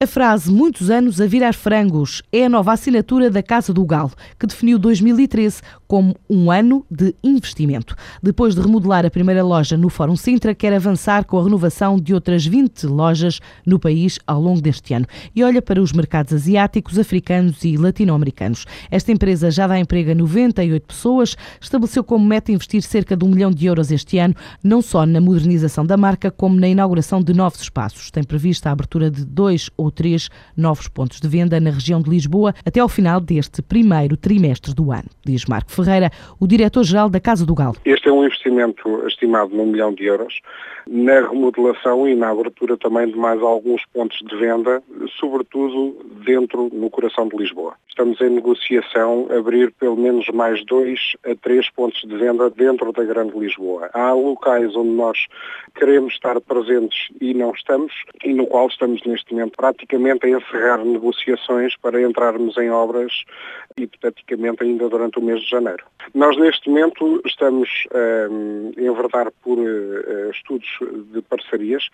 A frase muitos anos a virar frangos é a nova assinatura da Casa do Galo, que definiu 2013 como um ano de investimento. Depois de remodelar a primeira loja no Fórum Sintra, quer avançar com a renovação de outras 20 lojas no país ao longo deste ano e olha para os mercados asiáticos, africanos e latino-americanos. Esta empresa já dá emprego a 98 pessoas, estabeleceu como meta investir cerca de um milhão de euros este ano, não só na modernização da marca, como na inauguração de novos espaços. Tem prevista a abertura de dois ou três novos pontos de venda na região de Lisboa até ao final deste primeiro trimestre do ano, diz Marco Ferreira, o diretor-geral da Casa do Galo. Este é um investimento estimado num milhão de euros na remodelação e na abertura também de mais alguns pontos de venda, sobretudo dentro, no coração de Lisboa. Estamos em negociação abrir pelo menos mais dois a três pontos de venda dentro da Grande Lisboa. Há locais onde nós queremos estar presentes e não estamos, e no qual estamos neste momento praticamente a encerrar negociações para entrarmos em obras hipoteticamente ainda durante o mês de janeiro. Nós neste momento estamos um, a enverdar por uh, estudos de parcerias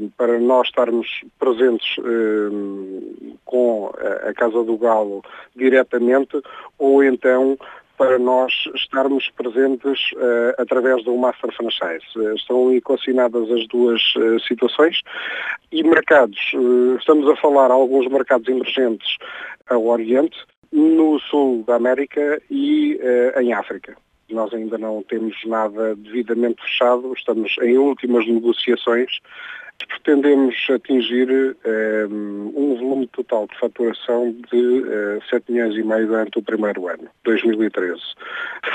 um, para nós estarmos presentes um, com a Casa do Galo diretamente ou então para nós estarmos presentes uh, através do Master Franchise. Uh, estão equacionadas as duas uh, situações e mercados, estamos a falar alguns mercados emergentes ao Oriente, no sul da América e em África. Nós ainda não temos nada devidamente fechado, estamos em últimas negociações pretendemos atingir um, um volume total de faturação de uh, 7 milhões e meio durante o primeiro ano, 2013,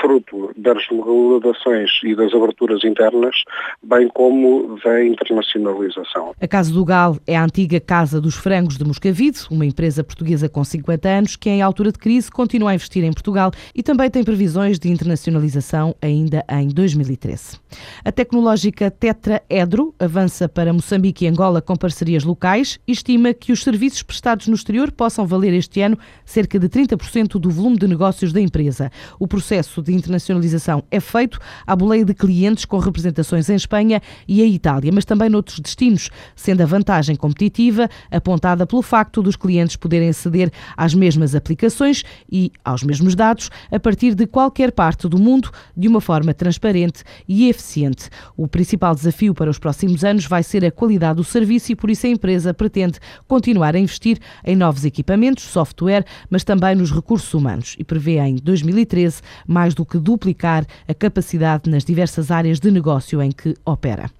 fruto das remodelações e das aberturas internas, bem como da internacionalização. A Casa do Gal é a antiga Casa dos Frangos de Moscavide, uma empresa portuguesa com 50 anos que, em altura de crise, continua a investir em Portugal e também tem previsões de internacionalização ainda em 2013. A tecnológica Tetra Edro avança para Moçambique Moçambique e Angola com parcerias locais estima que os serviços prestados no exterior possam valer este ano cerca de 30% do volume de negócios da empresa. O processo de internacionalização é feito à boleia de clientes com representações em Espanha e em Itália, mas também noutros destinos, sendo a vantagem competitiva apontada pelo facto dos clientes poderem aceder às mesmas aplicações e aos mesmos dados a partir de qualquer parte do mundo de uma forma transparente e eficiente. O principal desafio para os próximos anos vai ser a qualidade qualidade do serviço e por isso a empresa pretende continuar a investir em novos equipamentos, software, mas também nos recursos humanos e prevê em 2013 mais do que duplicar a capacidade nas diversas áreas de negócio em que opera.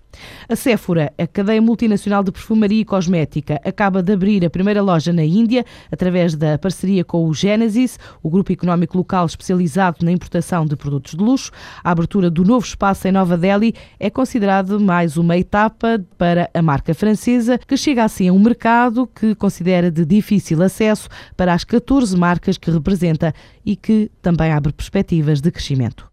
A Sephora, a cadeia multinacional de perfumaria e cosmética, acaba de abrir a primeira loja na Índia através da parceria com o Genesis, o grupo económico local especializado na importação de produtos de luxo. A abertura do novo espaço em Nova Delhi é considerado mais uma etapa para a marca francesa, que chega assim a um mercado que considera de difícil acesso para as 14 marcas que representa e que também abre perspectivas de crescimento.